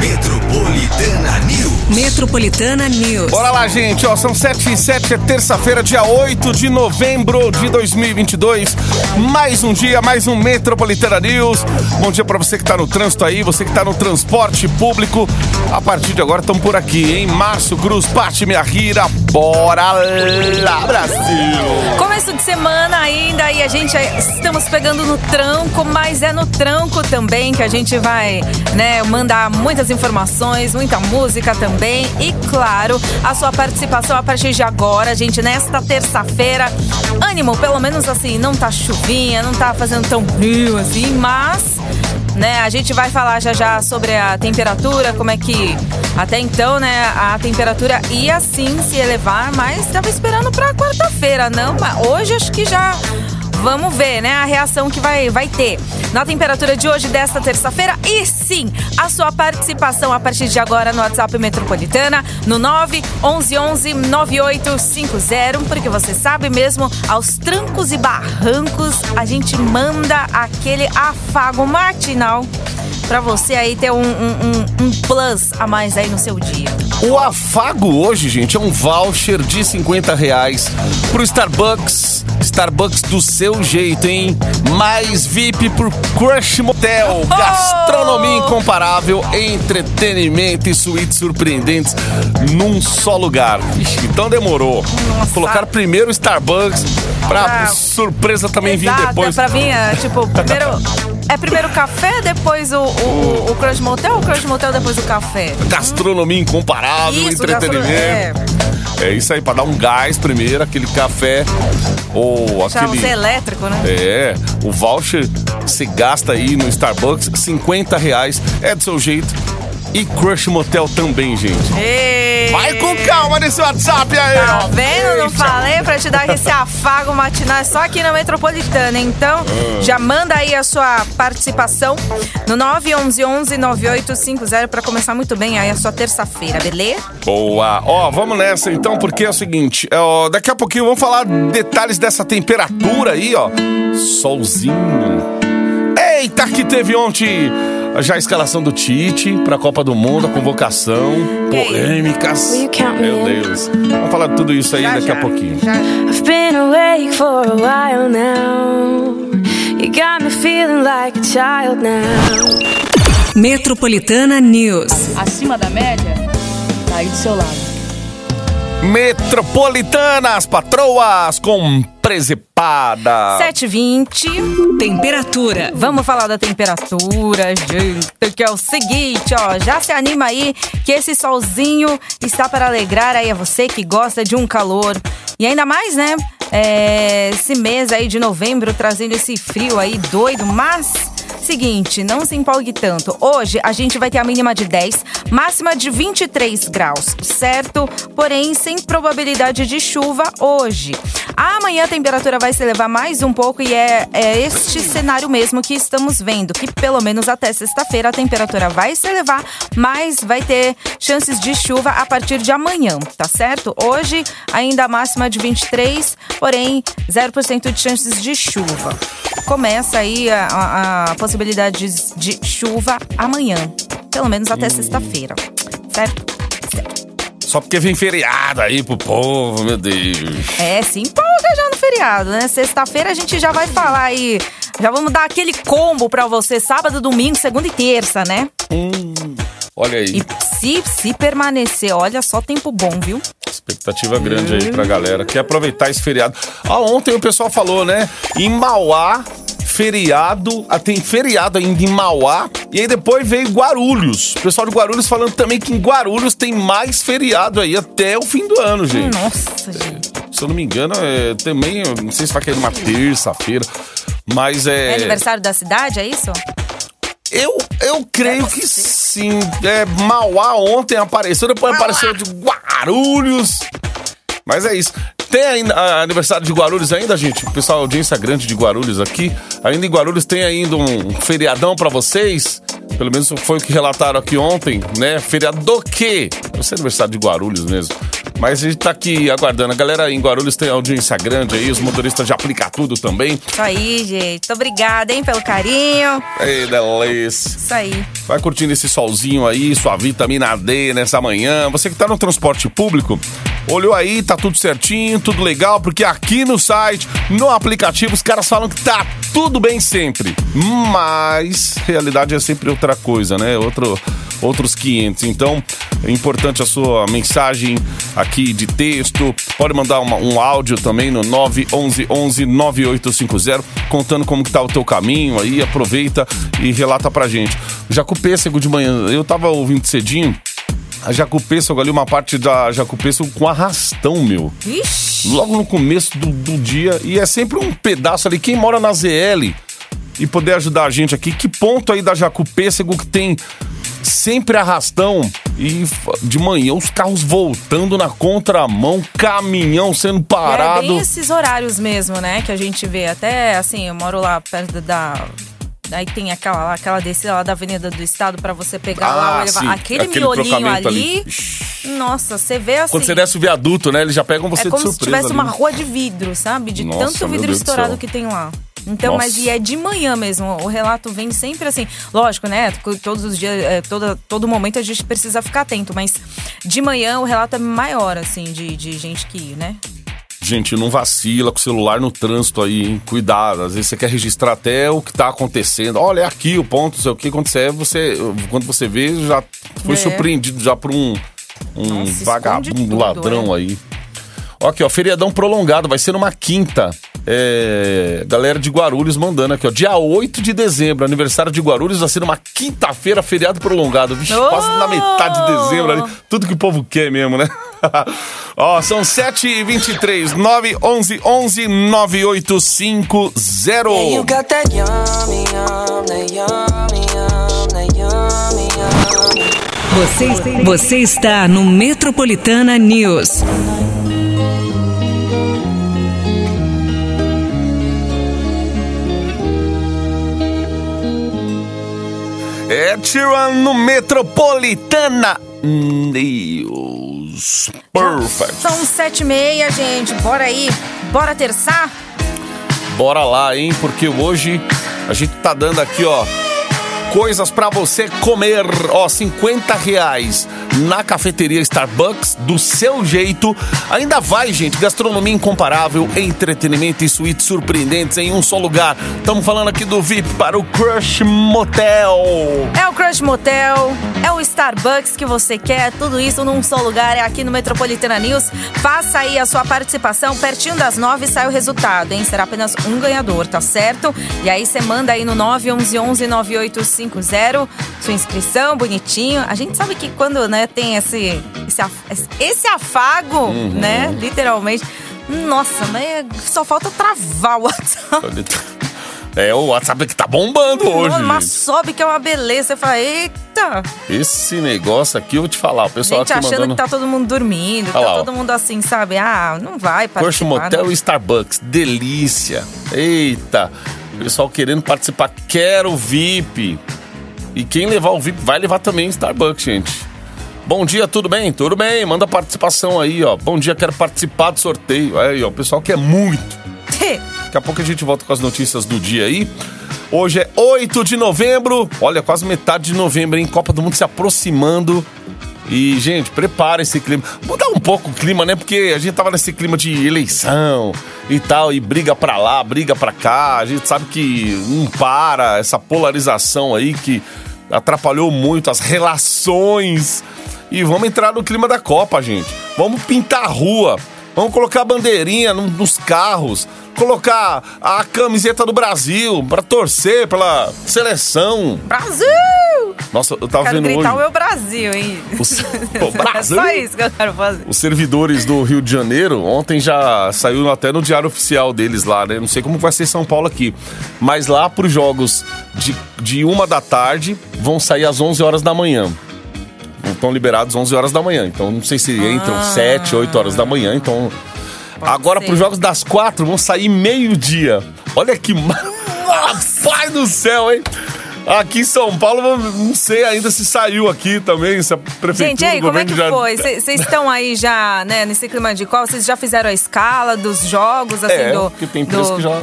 Metropolitana News. Metropolitana News. Bora lá, gente. Ó, são 7 e 7, é terça-feira, dia 8 de novembro de 2022. Mais um dia, mais um Metropolitana News. Bom dia pra você que tá no trânsito aí, você que tá no transporte público. A partir de agora, estamos por aqui, hein? Márcio Cruz, Pati Minha Rira. Bora lá, Brasil! Começo de semana ainda e a gente estamos pegando no tranco, mas é no tranco também que a gente vai, né, mandar muitas informações, muita música também e claro, a sua participação a partir de agora, gente, nesta terça-feira. Ânimo, pelo menos assim, não tá chuvinha, não tá fazendo tão frio assim, mas né? A gente vai falar já já sobre a temperatura, como é que até então, né, a temperatura ia sim se elevar, mas estava esperando para quarta-feira, não? Mas hoje acho que já Vamos ver, né, a reação que vai, vai ter na temperatura de hoje, desta terça-feira. E sim, a sua participação a partir de agora no WhatsApp Metropolitana, no 911 9850, porque você sabe mesmo, aos trancos e barrancos, a gente manda aquele afago matinal para você aí ter um, um, um, plus a mais aí no seu dia. O afago hoje, gente, é um voucher de 50 reais pro Starbucks. Starbucks do seu jeito, hein? Mais VIP por Crush Motel. Gastronomia incomparável, entretenimento e suítes surpreendentes num só lugar. Ixi, então demorou. Nossa. Colocar primeiro o Starbucks pra Pra- surpresa também vir Exato, depois. É pra vir, é, tipo, primeiro. É primeiro o café, depois o, o, o Crush Motel, o Crush Motel, depois o café. Gastronomia incomparável, Isso, entretenimento. É isso aí, pra dar um gás primeiro, aquele café ou aquele. é elétrico, né? É, o voucher você gasta aí no Starbucks, 50 reais, é do seu jeito. E Crush Motel também, gente. Ei. Vai com calma nesse WhatsApp aí, Tá vendo? Não falei pra te dar esse afago matinal é só aqui na Metropolitana. Então, já manda aí a sua participação no 911-9850 pra começar muito bem aí a sua terça-feira, beleza? Boa. Ó, vamos nessa então, porque é o seguinte, é, ó, daqui a pouquinho vamos falar detalhes dessa temperatura aí, ó. Solzinho. Eita, que teve ontem já a escalação do Tite pra Copa do Mundo, a convocação, polêmicas. Meu? Deus. Vamos falar de tudo isso aí Já, daqui já, a pouquinho. já. I've been awake for a while now. You got me feeling like a child now. Metropolitana News. acima da média, tá aí do seu lado. Metropolitanas, patroas com presepada. 7h20. Temperatura. Vamos falar da temperatura, gente, que é o seguinte, ó, já se anima aí que esse solzinho está para alegrar aí a você que gosta de um calor. E ainda mais, né, é, esse mês aí de novembro trazendo esse frio aí doido, mas... Seguinte, não se empolgue tanto. Hoje a gente vai ter a mínima de 10, máxima de 23 graus, certo? Porém, sem probabilidade de chuva hoje. Amanhã a temperatura vai se elevar mais um pouco e é, é este cenário mesmo que estamos vendo, que pelo menos até sexta-feira a temperatura vai se elevar, mas vai ter chances de chuva a partir de amanhã, tá certo? Hoje ainda máxima de 23, porém 0% de chances de chuva. Começa aí a, a- a possibilidade de, de chuva amanhã, pelo menos até sexta-feira, certo? Só porque vem feriado aí pro povo, meu Deus. É, se empolga já no feriado, né? Sexta-feira a gente já vai falar aí. Já vamos dar aquele combo pra você, sábado, domingo, segunda e terça, né? Olha aí. E se, se permanecer, olha só tempo bom, viu? Expectativa grande aí pra galera. Quer aproveitar esse feriado. Ah, ontem o pessoal falou, né? Em Mauá, feriado. Ah, tem feriado ainda em Mauá. E aí depois veio Guarulhos. O pessoal de Guarulhos falando também que em Guarulhos tem mais feriado aí até o fim do ano, gente. Nossa, gente. Se eu não me engano, é, também, não sei se vai cair numa terça-feira. Mas é. É aniversário da cidade, é isso? Eu, eu creio que sim. É, Mauá ontem apareceu, depois apareceu de Guarulhos. Mas é isso. Tem ainda ah, aniversário de Guarulhos ainda, gente? Pessoal, audiência grande de Guarulhos aqui. Ainda em Guarulhos tem ainda um feriadão pra vocês? Pelo menos foi o que relataram aqui ontem, né? Feriado do quê? Deve ser aniversário de Guarulhos mesmo. Mas a gente tá aqui aguardando. A galera em Guarulhos tem audiência grande aí, os motoristas de aplica tudo também. Isso aí, gente. Obrigada, hein, pelo carinho. Ei, delícia. Isso aí. Vai curtindo esse solzinho aí, sua vitamina D nessa manhã. Você que tá no transporte público, olhou aí, tá tudo certinho, tudo legal, porque aqui no site, no aplicativo, os caras falam que tá tudo bem sempre. Mas realidade é sempre outra coisa, né? Outro, outros 500. Então, é importante a sua mensagem aqui de texto. Pode mandar uma- um áudio também no 911 9850, contando como que tá o teu caminho aí. Aproveita e relata pra gente. Jacu Pêssego de manhã, eu tava ouvindo cedinho. A Jacu Pêssego ali, uma parte da Jacu Pêssego com arrastão, meu Ixi. logo no começo do, do dia. E é sempre um pedaço ali. Quem mora na ZL e poder ajudar a gente aqui, que ponto aí da Jacu Pêssego que tem sempre arrastão e de manhã os carros voltando na contramão, caminhão sendo É parado. bem esses horários mesmo, né? Que a gente vê. Até assim, eu moro lá perto da. Aí tem aquela, lá, aquela descida lá da Avenida do Estado pra você pegar lá Ah, elevador. sim, Aquele, aquele miolinho ali. ali. Nossa, você vê assim. Quando você desce o viaduto, né? Eles já pegam você é como de se surpresa. tivesse ali. uma rua de vidro, sabe? De Nossa, tanto vidro estourado que tem lá. Então, Nossa. mas e é de manhã mesmo. O relato vem sempre assim. Lógico, né? Todos os dias, é, toda, todo momento a gente precisa ficar atento. Mas de manhã o relato é maior, assim, de, de gente que, né? Gente, não vacila com o celular no trânsito aí, hein? Cuidado. Às vezes você quer registrar até o que tá acontecendo. Olha, é aqui o ponto, não sei o que. Quando você, você, quando você vê, já foi É. surpreendido já por um, um Nossa, vagabundo tudo, ladrão é. aí. Ó, Aqui, ó, feriadão prolongado, vai ser numa quinta. É, galera de Guarulhos mandando aqui, ó. Dia 8 de dezembro, aniversário de Guarulhos, vai ser numa quinta-feira, feriado prolongado. Vixe, Oh! quase na metade de dezembro ali. Tudo que o povo quer mesmo, né? Ó, são 7h23, 911 11 9850. You got that yummy, yum, that yummy, yum, that yummy, yummy. Você, você está no Metropolitana News. É Sheeran no Metropolitana News. Perfect. São sete e meia, gente. Bora aí. Bora terçar? Bora lá, hein? Porque hoje a gente tá dando aqui, ó, coisas pra você comer. Ó, 50 reais na cafeteria Starbucks, do seu jeito. Ainda vai, gente, gastronomia incomparável, entretenimento e suítes surpreendentes em um só lugar. Estamos falando aqui do VIP para o Crush Motel. É o Crush Motel, é o Starbucks que você quer, tudo isso num só lugar, é aqui no Metropolitana News. Faça aí a sua participação, pertinho das nove sai o resultado, hein? Será apenas um ganhador, tá certo? E aí você manda aí no 911 9850 sua inscrição, bonitinho. A gente sabe que quando, né, tem esse, esse, af- esse afago, né, literalmente... Nossa, né? Só falta travar o WhatsApp. É, o WhatsApp que tá bombando hoje. Mas sobe que é uma beleza. Você fala, eita! Esse negócio aqui, eu vou te falar, o pessoal Gente aqui achando mandando... que tá todo mundo dormindo, tá lá, todo mundo assim, sabe? Ah, não vai Porsche. Motel não. e Starbucks, delícia. Eita, pessoal querendo participar, quero VIP. E quem levar o VIP vai levar também Starbucks, gente. Bom dia, tudo bem? Tudo bem, manda participação aí, ó. Bom dia, quero participar do sorteio. Aí, ó, o pessoal quer muito. Daqui a pouco a gente volta com as notícias do dia aí. Hoje é 8 de novembro. Olha, quase metade de novembro, hein? Copa do Mundo se aproximando. E, gente, prepara esse clima. Mudar um pouco o clima, né? Porque a gente tava nesse clima de eleição e tal, e briga pra lá, briga pra cá. A gente sabe que não para essa polarização aí que atrapalhou muito as relações. E vamos entrar no clima da Copa, gente. Vamos pintar a rua. Vamos colocar a bandeirinha no- nos carros. Colocar a camiseta do Brasil pra torcer pela seleção. Brasil! Nossa, eu tava Quero vendo gritar hoje. o meu Brasil, hein? O, o Brasil. É só isso que eu quero fazer. Os servidores do Rio de Janeiro, ontem já saiu até no diário oficial deles lá, né? Não sei como vai ser São Paulo aqui. Mas lá pros jogos de, de uma da tarde, vão sair às 11 horas da manhã. Estão liberados 11 horas da manhã. Então não sei se entram 7, 8 horas da manhã. Então. Agora ser. pros jogos das 4 vão sair meio-dia. Olha que. Rapaz do céu, hein? Aqui em São Paulo, não sei ainda se saiu aqui também, se a prefeitura, Gente, e aí, como é que já... foi? Vocês estão aí já, né, nesse clima de qual? Vocês já fizeram a escala dos jogos, assim, É, do, porque tem empresas do, que já...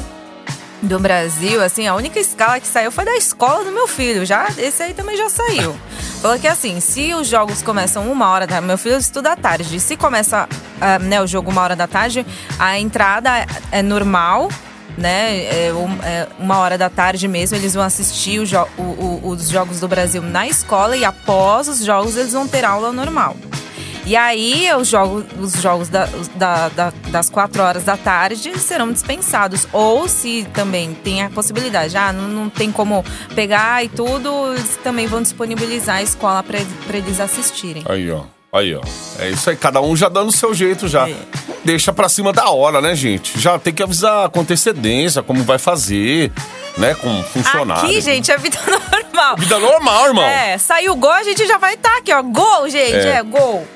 do Brasil, assim, a única escala que saiu foi da escola do meu filho. Já, esse aí também já saiu. Falou que assim, se os jogos começam uma hora da meu filho estuda à tarde. Se começa ah, né, o jogo uma hora da tarde, a entrada é normal. Né, é, um- é uma hora da tarde mesmo, eles vão assistir jo- o- o- os Jogos do Brasil na escola e após os jogos eles vão ter aula normal. E aí, os jogos, os jogos da- da- da- das quatro horas da tarde serão dispensados. Ou se também tem a possibilidade, ah, não, não tem como pegar e tudo, eles também vão disponibilizar a escola para eles assistirem. Aí, ó. Aí, ó. É isso aí, cada um já dando o seu jeito já. É. Deixa pra cima da hora, né, gente? Já tem que avisar com antecedência como vai fazer, né, com funcionário. Aqui, gente, é vida normal. Vida normal, irmão. É, saiu gol, a gente já vai estar aqui, ó. Gol, gente, É. é, gol.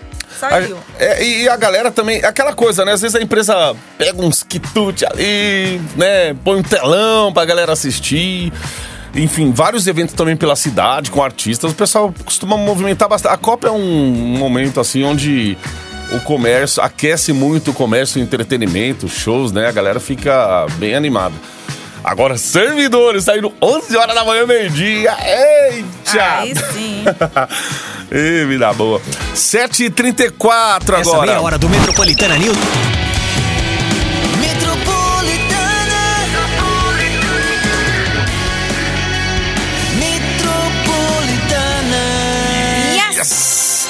Saiu. A- é, e a galera também, aquela coisa, né? Às vezes a empresa pega uns quitutes ali, né? Põe um telão pra galera assistir. Enfim, vários eventos também pela cidade, com artistas. O pessoal costuma movimentar bastante. A Copa é um momento, assim, onde o comércio aquece muito o comércio e entretenimento, shows, né? A galera fica bem animada. Agora, servidores saindo 11 horas da manhã, meio-dia. Eita! Aí sim. Ê, vida boa. 7h34 Essa agora. meia hora do Metropolitana News. Yes!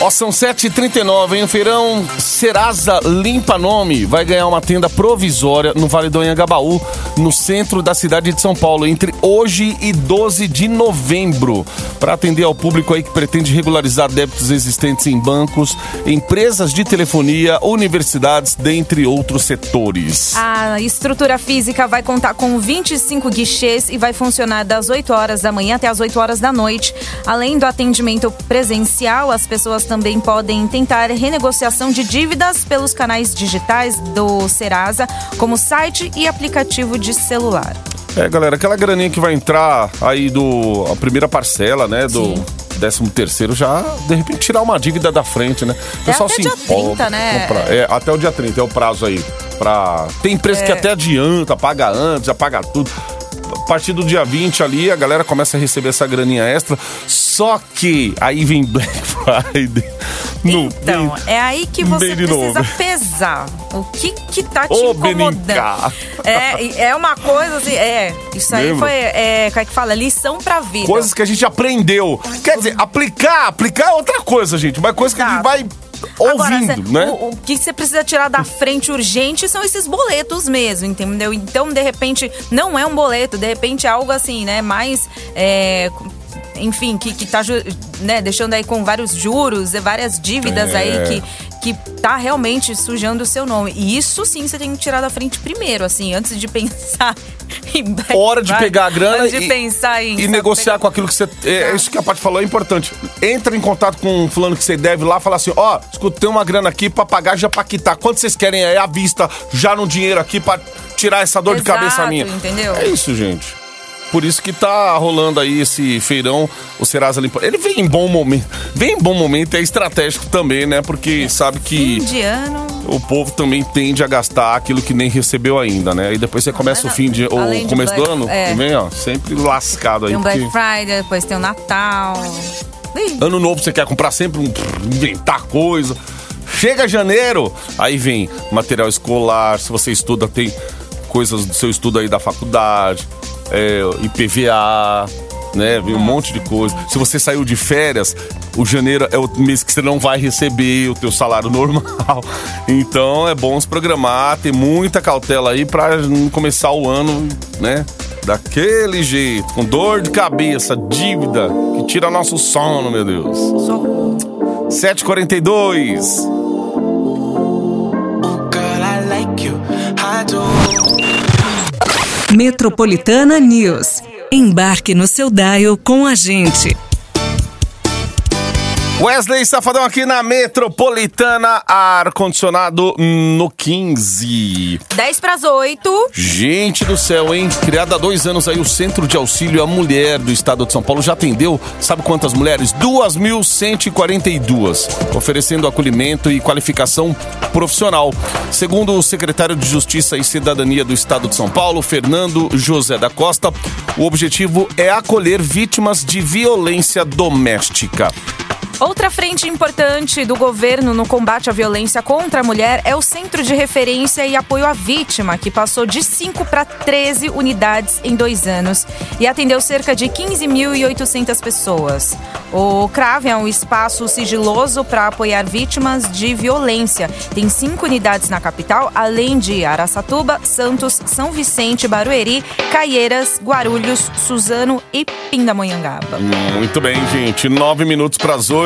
Ó, são 7h39, hein? O feirão Serasa Limpa Nome vai ganhar uma tenda provisória no Vale do Anhangabaú, no centro da cidade de São Paulo, entre hoje e 12 de novembro, para atender ao público aí que pretende regularizar débitos existentes em bancos, empresas de telefonia, universidades, dentre outros setores. A estrutura física vai contar com 25 guichês e vai funcionar das 8 horas da manhã até as 8 horas da noite. Além do atendimento presencial, as pessoas também podem tentar renegociação de dívidas pelos canais digitais do Serasa, como site e aplicativo de celular. É, galera, aquela graninha que vai entrar aí do. a primeira parcela, né? Do. Sim. 13 terceiro já, de repente, tirar uma dívida da frente, né? O até dia 30, né? compra- É, até o dia 30 é o prazo aí. Pra... Tem empresa É. que até adianta, paga antes, já paga tudo. A partir do dia 20 ali, a galera começa a receber essa graninha extra. Só que aí vem Black Friday. No, Então, vem- é aí que você bem precisa novo. pesar. O que que tá te Ô, incomodando? É, é uma coisa assim, é. Isso aí Lembra? foi, é, como é que fala? Lição pra vida. Coisas que a gente aprendeu. Quer dizer, aplicar, aplicar é outra coisa, gente. Mas coisa que a gente vai ouvindo, Agora, cê- né? o, o que você precisa tirar da frente urgente são esses boletos mesmo, entendeu? Então, de repente, não é um boleto, de repente é algo assim, né? Mais. é, enfim, que, que tá né, deixando aí com vários juros, e várias dívidas É. aí que, que tá realmente sujando o seu nome. E isso sim você tem que tirar da frente primeiro, assim, antes de pensar em. Hora de pegar a grana Antes de e- pensar em. E negociar pegar- com aquilo que você. É, isso que a Paty falou é importante. Entra em contato com um fulano que você deve lá, fala assim: ó, escuta, tem uma grana aqui pra pagar já pra quitar. Quanto vocês querem aí à vista, já no dinheiro aqui pra tirar essa dor de Exato, cabeça minha? entendeu? É isso, gente. Por isso que tá rolando aí esse feirão, o Serasa Limpa. Ele vem em bom momento. Vem em bom momento, é estratégico também, né? Porque sabe que Fim de ano. o povo também tende a gastar aquilo que nem recebeu ainda, né? E depois você começa o fim de. de começo do ano, é. vem, ó, sempre lascado aí. Tem o porque- Black Friday, depois tem o Natal. Ih, Ano novo você quer comprar sempre um inventar coisa. Chega janeiro, aí vem material escolar, se você estuda, tem coisas do seu estudo aí da faculdade, é, IPVA, né? Vem um monte de coisa. Se você saiu de férias, o janeiro é o mês que você não vai receber o teu salário normal. Então é bom se programar, ter muita cautela aí pra não começar o ano, né? Daquele jeito, com dor de cabeça, dívida, que tira nosso sono, meu Deus. 7h42. Metropolitana News. Embarque no seu dial com a gente. Wesley Safadão aqui na Metropolitana, ar-condicionado no 15. 10 para as 8. Gente do céu, hein? Criado há dois anos aí, o Centro de Auxílio à Mulher do Estado de São Paulo já atendeu, sabe quantas mulheres? 2.142, oferecendo acolhimento e qualificação profissional. Segundo o secretário de Justiça e Cidadania do Estado de São Paulo, Fernando José da Costa, o objetivo é acolher vítimas de violência doméstica. Outra frente importante do governo no combate à violência contra a mulher é o Centro de Referência e Apoio à Vítima, que passou de 5 para 13 unidades em dois anos e atendeu cerca de 15.800 pessoas. O CRAV é um espaço sigiloso para apoiar vítimas de violência. Tem cinco unidades na capital, além de Araçatuba, Santos, São Vicente, Barueri, Caieiras, Guarulhos, Suzano e Pindamonhangaba. Muito bem, gente. Nove minutos para as oito,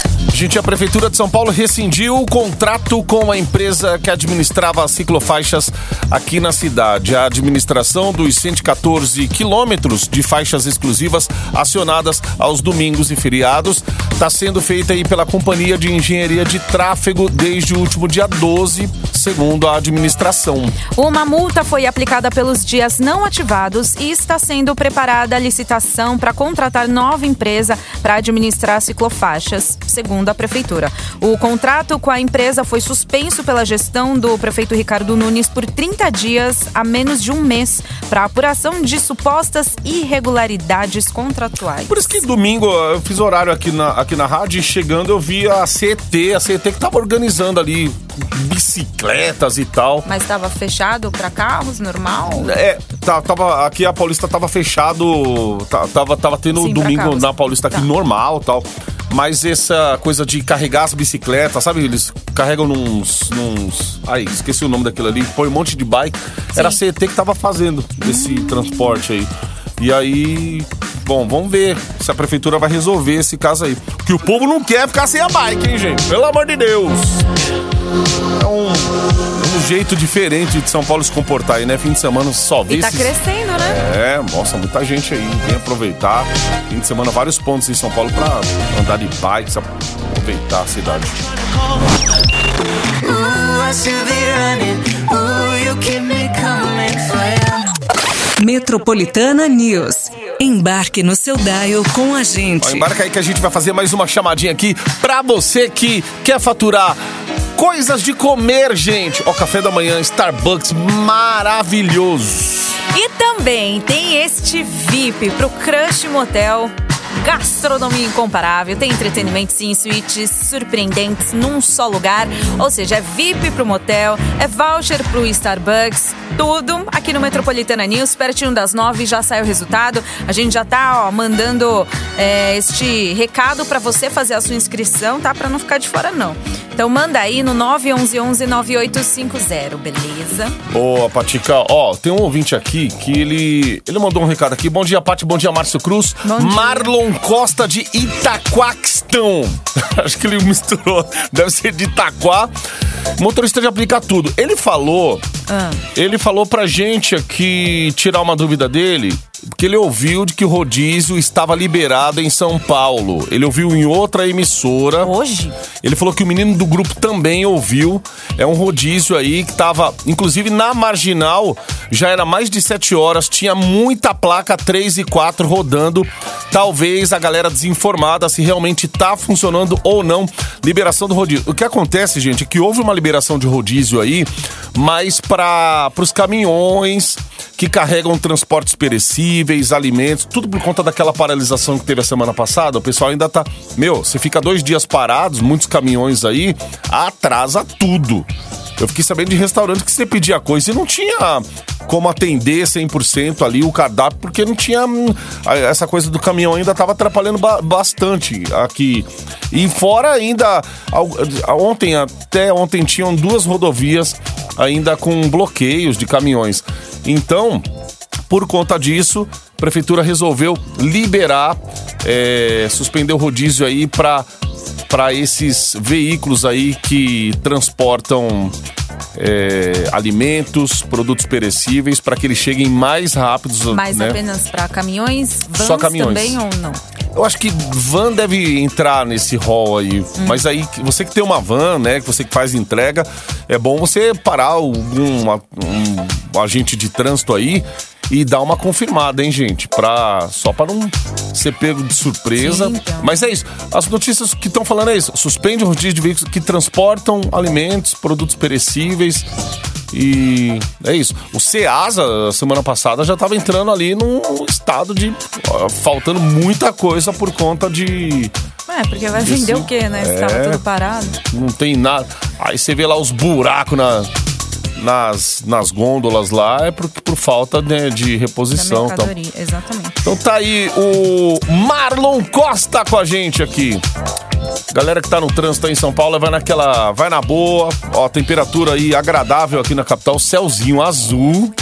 Gente, a Prefeitura de São Paulo rescindiu o contrato com a empresa que administrava as ciclofaixas aqui na cidade. A administração dos 114 quilômetros de faixas exclusivas acionadas aos domingos e feriados está sendo feita aí pela Companhia de Engenharia de Tráfego desde o último dia 12, segundo a administração. Uma multa foi aplicada pelos dias não ativados e está sendo preparada a licitação para contratar nova empresa para administrar ciclofaixas, segundo a prefeitura. O contrato com a empresa foi suspenso pela gestão do prefeito Ricardo Nunes por 30 dias a menos de um mês para apuração de supostas irregularidades contratuais. Por isso que domingo eu fiz horário aqui na, aqui na rádio e chegando eu vi a CET, a CET que estava organizando ali bicicletas e tal. Mas estava fechado para carros, normal? É, tá, tava, aqui a Paulista tava fechado, tá, tava, tava tendo Sim, domingo na Paulista aqui Tá. normal tal. Mas essa coisa de carregar as bicicletas, sabe? Eles carregam nos. nos ai, esqueci o nome daquilo ali, põe um monte de bike. Era a CET que tava fazendo esse Hum. transporte aí. E aí. Bom, vamos ver se a prefeitura vai resolver esse caso aí. Que o povo não quer ficar sem a bike, hein, gente? Pelo amor de Deus! É um jeito diferente de São Paulo se comportar aí, né? Fim de semana só vê E tá esses- crescendo, né? É, nossa, muita gente aí. Vem aproveitar. Fim de semana, vários pontos em São Paulo pra andar de bike, aproveitar a cidade. Metropolitana News. Embarque no seu dial com a Ó, gente. embarca aí que a gente vai fazer mais uma chamadinha aqui pra você que quer faturar coisas de comer, gente. Ó, café da manhã, Starbucks, maravilhoso. E também tem este VIP pro Crush Motel. Gastronomia incomparável, tem entretenimento sim, suítes surpreendentes num só lugar. Ou seja, é VIP pro motel, é voucher pro Starbucks, tudo aqui no Metropolitana News, pertinho das nove já sai o resultado. A gente já tá ó, mandando é, este recado pra você fazer a sua inscrição, tá? Pra não ficar de fora, não. Então manda aí no 911-9850, beleza? Boa, Patica. Ó, tem um ouvinte aqui que ele, ele mandou um recado aqui. Bom dia, Pati. Bom dia, Márcio Cruz. Dia. Marlon Costa de Itaquaquistão. Acho que ele misturou. Deve ser de Itaquá. Motorista de aplicar tudo. Ele falou. Ele falou pra gente aqui tirar uma dúvida dele. Porque ele ouviu de que o rodízio estava liberado em São Paulo. Ele ouviu em outra emissora. Hoje? Ele falou que o menino do grupo também ouviu. É um rodízio aí que tava, inclusive na marginal, já era mais de 7 horas, tinha muita placa 3 e 4 rodando. Talvez a galera desinformada se realmente tá funcionando ou não liberação do rodízio. O que acontece, gente, é que houve uma liberação de rodízio aí, mas para os caminhões que carregam transportes perecíveis, alimentos, tudo por conta daquela paralisação que teve a semana passada. O pessoal ainda tá. Meu, você fica dois dias parados, muitos caminhões aí, atrasa tudo. Eu fiquei sabendo de restaurante que você pedia coisa e não tinha como atender 100% ali o cardápio, porque não tinha. hum, Essa coisa do caminhão ainda tava atrapalhando ba- bastante aqui. E fora ainda. Ontem, até ontem, tinham duas rodovias ainda com bloqueios de caminhões. Então. Por conta disso, prefeitura resolveu liberar, é, suspender o rodízio aí para para esses veículos aí que transportam é, alimentos, produtos perecíveis, para que eles cheguem mais rápidos. Mas né? apenas para caminhões, vans Só caminhões. também ou não? Eu acho que van deve entrar nesse hall aí. Hum. Mas aí, você que tem uma van, né? Que você que faz entrega, é bom você parar algum um agente de trânsito aí e dar uma confirmada, hein, gente? Pra, só para não ser pego de surpresa. Sim, então. Mas é isso. As notícias que estão falando é isso. Suspende o rodízio de veículos que transportam alimentos, produtos perecíveis. E é isso. O Ceasa, semana passada, já estava entrando ali num estado de. ó, faltando muita coisa por conta de. É, porque vai vender o quê, né? Se É. tudo parado. Não tem nada. Aí você vê lá os buracos na, nas, nas gôndolas lá, é por, por falta né, de reposição. Então. mercadoria, exatamente. então tá aí o Marlon Costa com a gente aqui. Galera que tá no trânsito aí em São Paulo, vai naquela. Vai na boa. Ó, temperatura aí agradável aqui na capital, céuzinho azul.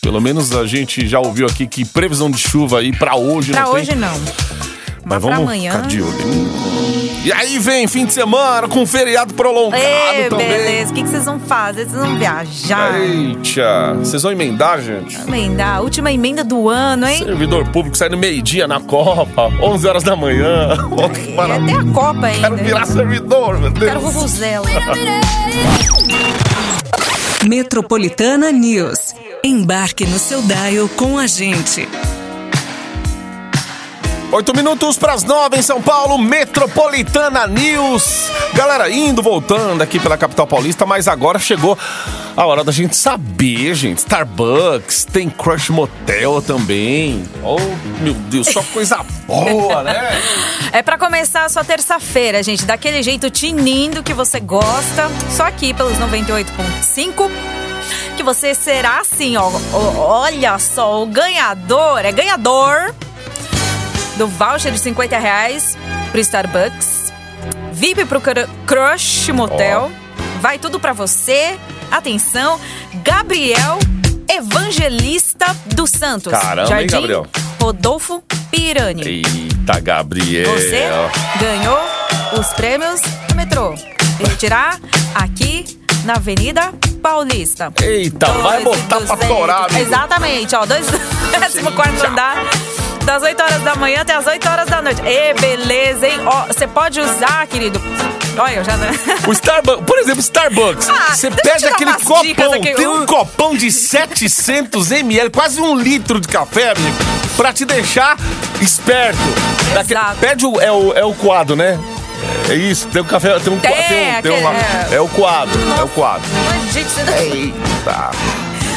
Pelo menos a gente já ouviu aqui que previsão de chuva aí pra hoje Pra não hoje tem. não. Mas Mas pra vamos amanhã. ficar de olho. hein? E aí vem fim de semana com feriado prolongado Ê, também. beleza. O que, que vocês vão fazer? Vocês vão viajar? Eita, vocês vão emendar, gente? Emendar. Última emenda do ano, hein? Servidor público sai no meio-dia na Copa, 11 horas da manhã. Que maravilha. até a Copa ainda. Quero virar servidor, meu Deus. Quero vuvuzela. Metropolitana News. Embarque no seu dial com a gente. Oito minutos para as nove em São Paulo, Metropolitana News. Galera, indo, voltando aqui pela capital paulista, mas agora chegou a hora da gente saber, gente. Starbucks, tem Crush Motel também. Oh, meu Deus, só coisa boa, né? É pra começar a sua terça-feira, gente. Daquele jeito tinindo que você gosta. Só aqui pelos 98.5. Que você será assim, ó. ó, Olha só, o ganhador. É ganhador do voucher de 50 reais pro Starbucks. VIP pro Cru- Crush Motel. Vai tudo pra você. Atenção, Gabriel Evangelista dos Santos. Caramba, hein, Jardim Gabriel? Rodolfo Pirani. Eita, Gabriel. Você ganhou os prêmios do metrô. Retirar aqui na Avenida Paulista. Eita, vai Dois e botar pra torar. Exatamente, ó. Dois, décimo quarto andar. Das 8 horas da manhã até as 8 horas da noite. E beleza, hein? Ó, você pode usar, querido. Olha, eu já. O Starbucks, por exemplo, Starbucks. Ah, Você dar aquele copão, aqui. tem um Um- copão de 700 ml, quase um litro de café, amigo, pra te deixar esperto. Pede o, é, o, é o coado, né? É isso, tem um café, tem um Tem, coado. Tem, um- tem uma, é. é o coado, é o você... Eita.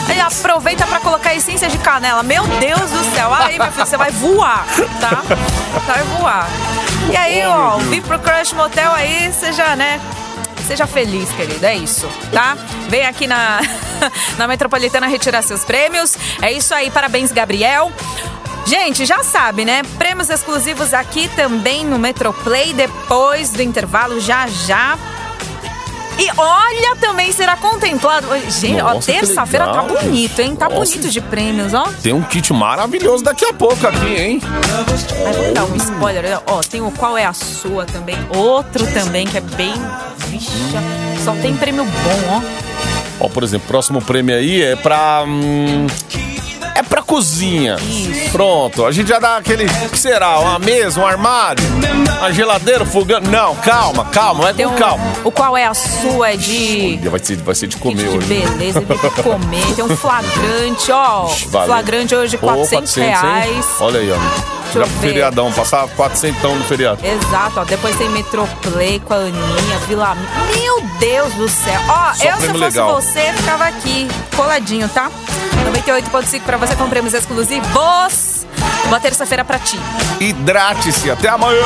Aí aproveita pra colocar essência de canela. Meu Deus do céu. Aí, meu filho, você vai voar, tá? Vai voar. E aí, ó, vir pro Crush Motel aí, seja, né? Seja feliz, querido. É isso, tá? Vem aqui na, na Metropolitana retirar seus prêmios. É isso aí, parabéns, Gabriel. Gente, já sabe, né? Prêmios exclusivos aqui também no Metroplay, depois do intervalo, já já. E olha, também será contemplado. Gente, ó, Nossa, que terça-feira tá bonito, hein? Tá Nossa. bonito de prêmios, ó. Tem um kit maravilhoso daqui a pouco aqui, hein? Aí vou dar um spoiler. Ó, tem o Qual é a Sua também. Outro também que é bem. Vixe, só tem prêmio bom, ó. Ó, por exemplo, próximo prêmio aí é pra. hum, é pra cozinha. Isso. Pronto, a gente já dá aquele. O que será? Uma mesa, um armário? Uma geladeira, fogão? Não, calma, calma, vai Tem com um, calma. o Qual é a Sua é de. Vai ser, vai ser de comer de hoje. beleza, de comer. Tem um flagrante, ó. Valeu. Flagrante hoje, Ô, 400, hein? reais. Olha aí, ó. Já ver. feriadão, passar 400 no feriado. Exato, ó. Depois tem Metroplay com a Aninha, Vila. Meu Deus do céu. Ó, Só eu se fosse legal. você, ficava aqui, coladinho, tá? 98.5 pra você com prêmios exclusivos. Boa terça-feira pra ti. Hidrate-se, até amanhã.